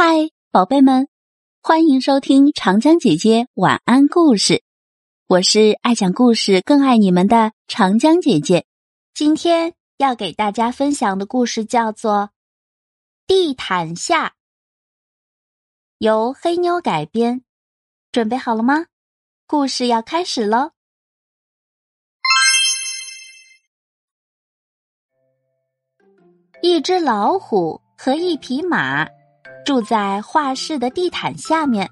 嗨，宝贝们，欢迎收听长江姐姐晚安故事。我是爱讲故事、更爱你们的长江姐姐。今天要给大家分享的故事叫做《地毯下》，由黑妞改编。准备好了吗？故事要开始喽！一只老虎和一匹马。住在画室的地毯下面，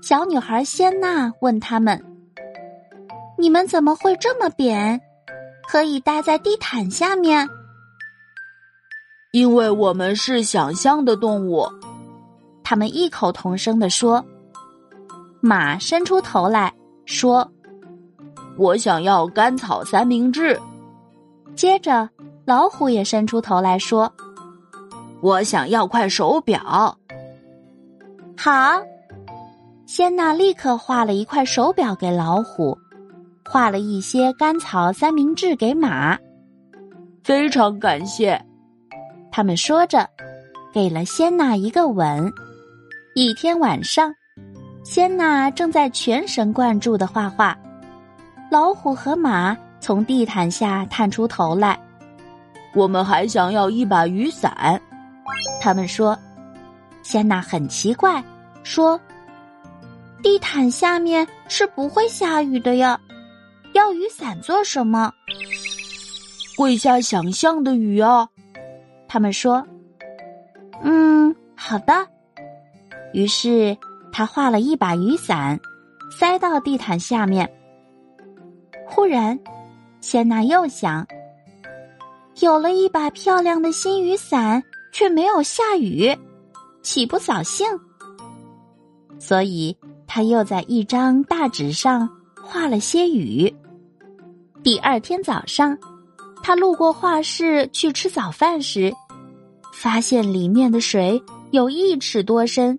小女孩仙娜问他们：“你们怎么会这么扁，可以待在地毯下面？”因为我们是想象的动物，他们异口同声地说。马伸出头来说：“我想要甘草三明治。”接着，老虎也伸出头来说。我想要块手表。好，仙娜立刻画了一块手表给老虎，画了一些甘草三明治给马。非常感谢，他们说着，给了仙娜一个吻。一天晚上，仙娜正在全神贯注的画画，老虎和马从地毯下探出头来。我们还想要一把雨伞。他们说：“仙娜很奇怪，说，地毯下面是不会下雨的呀，要雨伞做什么？会下想象的雨啊。”他们说：“嗯，好的。”于是他画了一把雨伞，塞到地毯下面。忽然，仙娜又想，有了一把漂亮的新雨伞。却没有下雨，岂不扫兴？所以他又在一张大纸上画了些雨。第二天早上，他路过画室去吃早饭时，发现里面的水有一尺多深。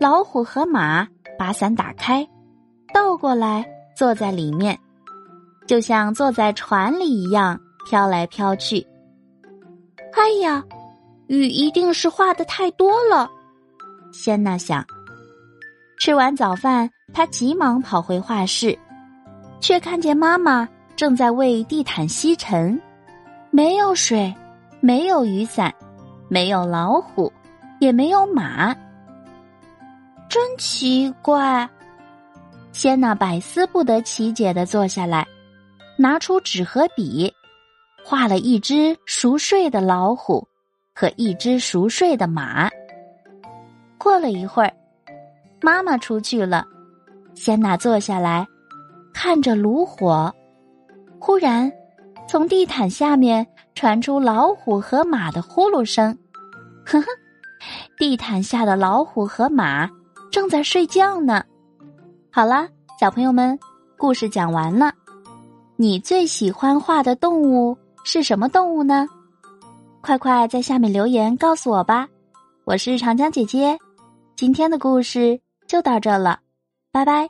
老虎和马把伞打开，倒过来坐在里面，就像坐在船里一样飘来飘去。哎呀！雨一定是画的太多了，仙娜想。吃完早饭，她急忙跑回画室，却看见妈妈正在为地毯吸尘。没有水，没有雨伞，没有老虎，也没有马。真奇怪！仙娜百思不得其解的坐下来，拿出纸和笔，画了一只熟睡的老虎。和一只熟睡的马。过了一会儿，妈妈出去了，仙娜坐下来，看着炉火。忽然，从地毯下面传出老虎和马的呼噜声。呵呵，地毯下的老虎和马正在睡觉呢。好啦，小朋友们，故事讲完了。你最喜欢画的动物是什么动物呢？快快在下面留言告诉我吧，我是长江姐姐，今天的故事就到这了，拜拜。